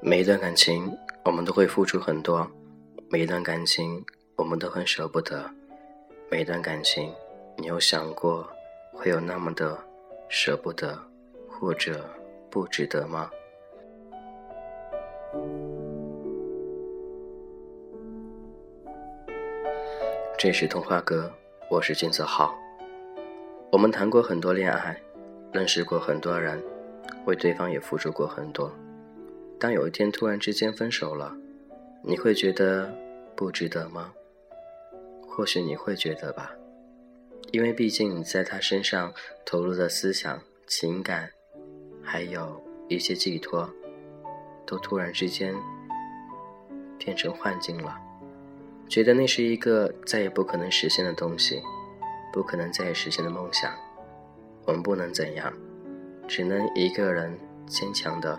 每一段感情，我们都会付出很多；每一段感情，我们都很舍不得；每一段感情，你有想过会有那么的舍不得，或者不值得吗？这是童话歌，我是金泽浩。我们谈过很多恋爱，认识过很多人，为对方也付出过很多。当有一天突然之间分手了，你会觉得不值得吗？或许你会觉得吧，因为毕竟你在他身上投入的思想、情感，还有一些寄托，都突然之间变成幻境了，觉得那是一个再也不可能实现的东西，不可能再也实现的梦想。我们不能怎样，只能一个人坚强的。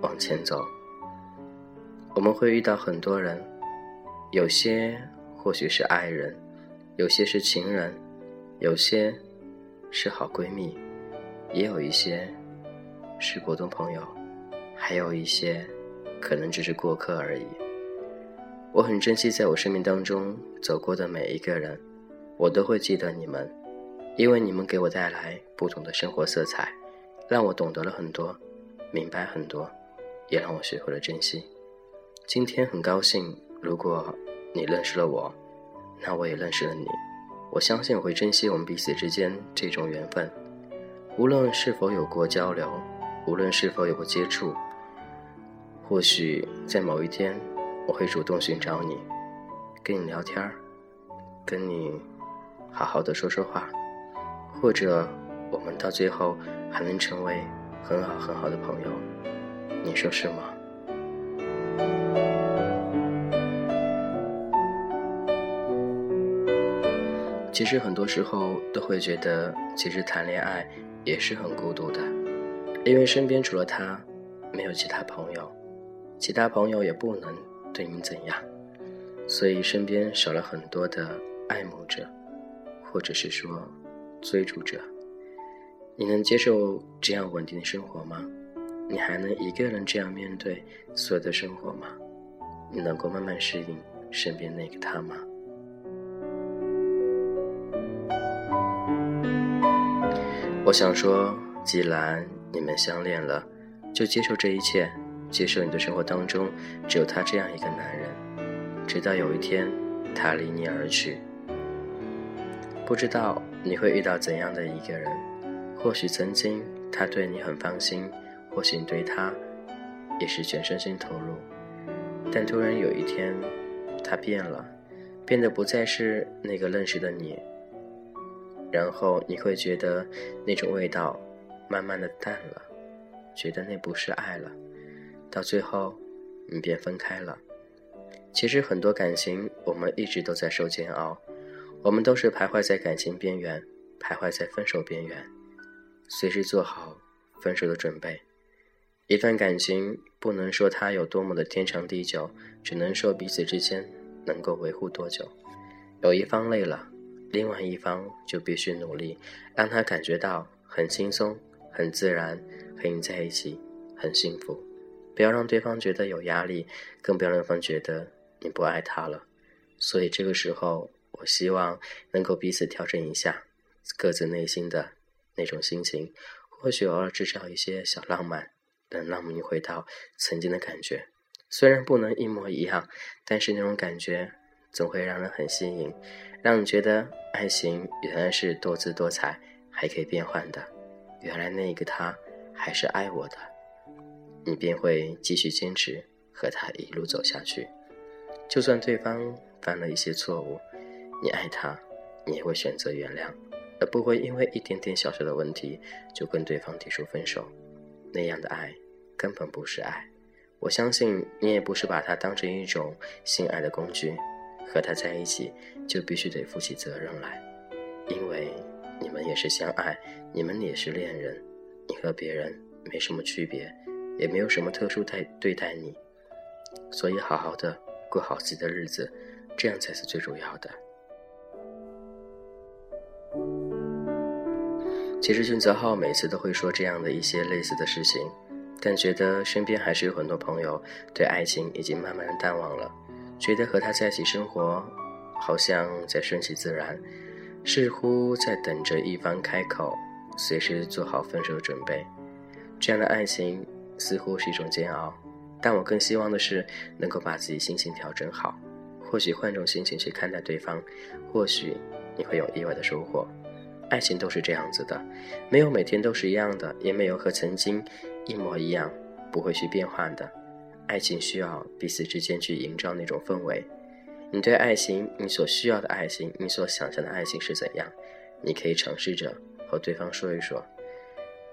往前走，我们会遇到很多人，有些或许是爱人，有些是情人，有些是好闺蜜，也有一些是普通朋友，还有一些可能只是过客而已。我很珍惜在我生命当中走过的每一个人，我都会记得你们，因为你们给我带来不同的生活色彩，让我懂得了很多，明白很多。也让我学会了珍惜。今天很高兴，如果你认识了我，那我也认识了你。我相信我会珍惜我们彼此之间这种缘分。无论是否有过交流，无论是否有过接触，或许在某一天，我会主动寻找你，跟你聊天儿，跟你好好的说说话，或者我们到最后还能成为很好很好的朋友。你说是吗？其实很多时候都会觉得，其实谈恋爱也是很孤独的，因为身边除了他，没有其他朋友，其他朋友也不能对你怎样，所以身边少了很多的爱慕者，或者是说追逐者。你能接受这样稳定的生活吗？你还能一个人这样面对所有的生活吗？你能够慢慢适应身边那个他吗？我想说，既然你们相恋了，就接受这一切，接受你的生活当中只有他这样一个男人，直到有一天他离你而去。不知道你会遇到怎样的一个人，或许曾经他对你很放心。或许你对他也是全身心投入，但突然有一天，他变了，变得不再是那个认识的你。然后你会觉得那种味道慢慢的淡了，觉得那不是爱了，到最后你便分开了。其实很多感情，我们一直都在受煎熬，我们都是徘徊在感情边缘，徘徊在分手边缘，随时做好分手的准备。一段感情不能说它有多么的天长地久，只能说彼此之间能够维护多久。有一方累了，另外一方就必须努力，让他感觉到很轻松、很自然，和你在一起很幸福。不要让对方觉得有压力，更不要让对方觉得你不爱他了。所以这个时候，我希望能够彼此调整一下各自内心的那种心情，或许偶尔制造一些小浪漫。能让你回到曾经的感觉，虽然不能一模一样，但是那种感觉总会让人很吸引，让你觉得爱情原来是多姿多彩，还可以变换的。原来那个他还是爱我的，你便会继续坚持和他一路走下去。就算对方犯了一些错误，你爱他，你也会选择原谅，而不会因为一点点小小的问题就跟对方提出分手。那样的爱根本不是爱，我相信你也不是把他当成一种性爱的工具，和他在一起就必须得负起责任来，因为你们也是相爱，你们也是恋人，你和别人没什么区别，也没有什么特殊待对待你，所以好好的过好自己的日子，这样才是最重要的。其实俊泽浩每次都会说这样的一些类似的事情，但觉得身边还是有很多朋友对爱情已经慢慢的淡忘了，觉得和他在一起生活，好像在顺其自然，似乎在等着一方开口，随时做好分手准备。这样的爱情似乎是一种煎熬，但我更希望的是能够把自己心情调整好，或许换种心情去看待对方，或许你会有意外的收获。爱情都是这样子的，没有每天都是一样的，也没有和曾经一模一样，不会去变换的。爱情需要彼此之间去营造那种氛围。你对爱情，你所需要的爱情，你所想象的爱情是怎样？你可以尝试着和对方说一说。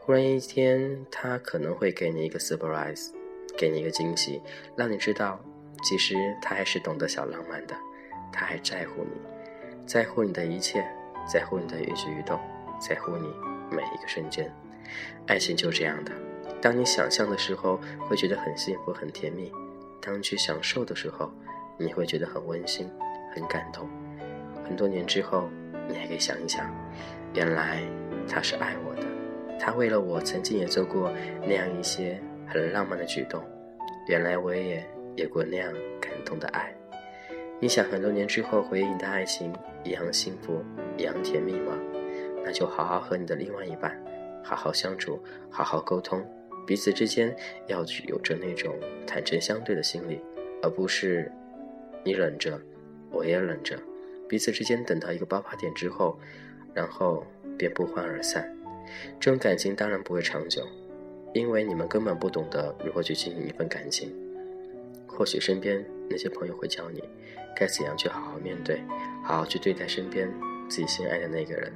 忽然一天，他可能会给你一个 surprise，给你一个惊喜，让你知道，其实他还是懂得小浪漫的，他还在乎你，在乎你的一切，在乎你的一举一动，在乎你每一个瞬间。爱情就这样的，当你想象的时候，会觉得很幸福、很甜蜜；当你去享受的时候，你会觉得很温馨、很感动。很多年之后，你还可以想一想，原来他是爱我的。他为了我，曾经也做过那样一些很浪漫的举动，原来我也有过那样感动的爱。你想很多年之后回忆你的爱情一样幸福，一样甜蜜吗？那就好好和你的另外一半好好相处，好好沟通，彼此之间要有着那种坦诚相对的心理，而不是你忍着，我也忍着，彼此之间等到一个爆发点之后，然后便不欢而散。这种感情当然不会长久，因为你们根本不懂得如何去经营一份感情。或许身边那些朋友会教你，该怎样去好好面对，好好去对待身边自己心爱的那个人。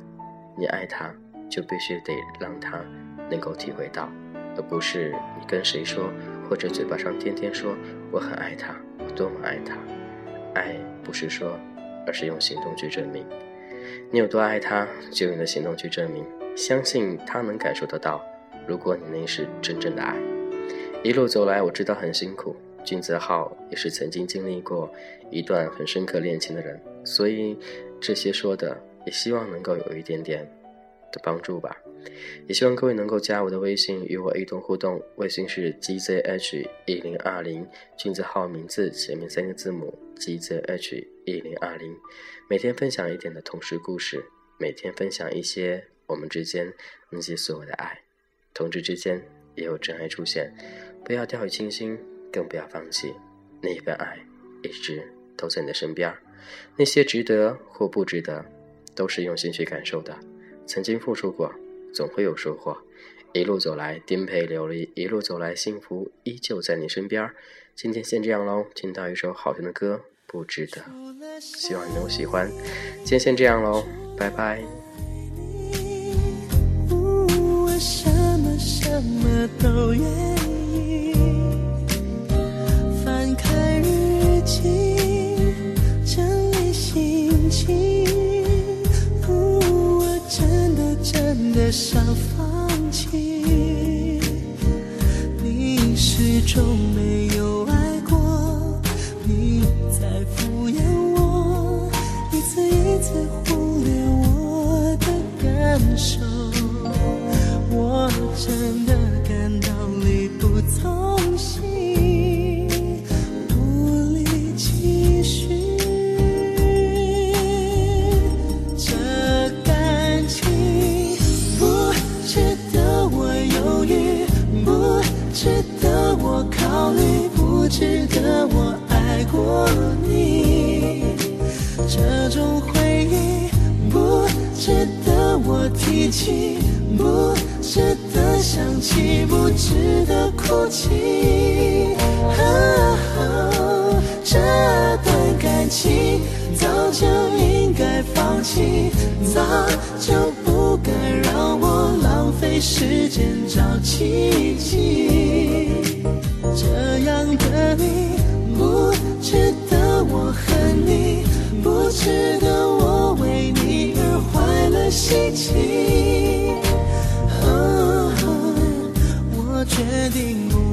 你爱他，就必须得让他能够体会到，而不是你跟谁说，或者嘴巴上天天说我很爱他，我多么爱他。爱不是说，而是用行动去证明。你有多爱他，就用你的行动去证明。相信他能感受得到。如果你那是真正的爱，一路走来，我知道很辛苦。俊泽浩也是曾经经历过一段很深刻恋情的人，所以这些说的也希望能够有一点点的帮助吧。也希望各位能够加我的微信与我一同互动，微信是 gzh 一零二零，俊泽浩名字前面三个字母 gzh 一零二零，每天分享一点的同事故事，每天分享一些。我们之间那些所谓的爱，同志之间也有真爱出现，不要掉以轻心，更不要放弃那一份爱，一直都在你的身边。那些值得或不值得，都是用心去感受的。曾经付出过，总会有收获。一路走来，颠沛流离；一路走来，幸福依旧在你身边。今天先这样喽，听到一首好听的歌，不值得。希望你能够喜欢。今天先这样喽，拜拜。什么都愿意，翻开日记，整理心情。我真的真的想放弃，你始终没值得我爱过你。这种回忆不值得我提起，不值得。想起不值得哭泣，这段感情早就应该放弃，早就不该让我浪费时间找奇迹。值得我为你而坏了心情。我决定不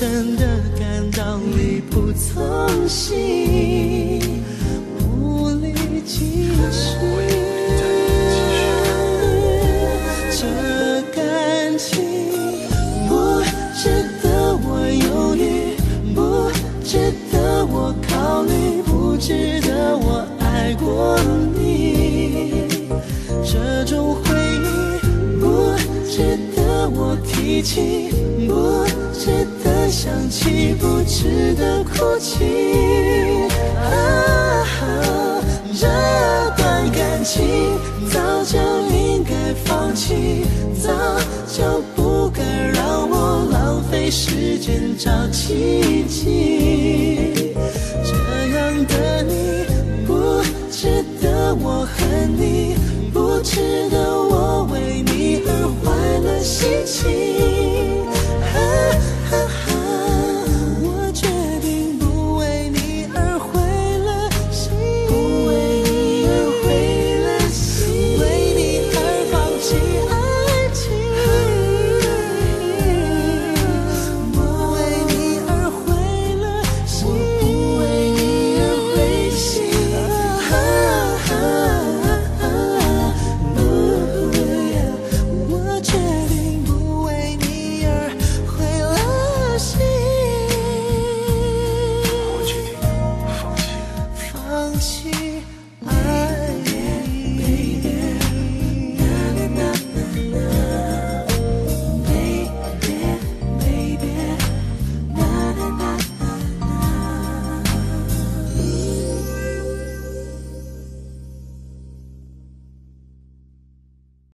真的感到力不从心，无力继续。这感情不值得我犹豫，不值得我考虑，不值得我爱过你。这种回忆不值得我提起，不值得想起，不值得哭泣。啊，这段感情早就应该放弃，早就不该让我浪费时间找奇迹。这样的你不值得我恨你，不值得情。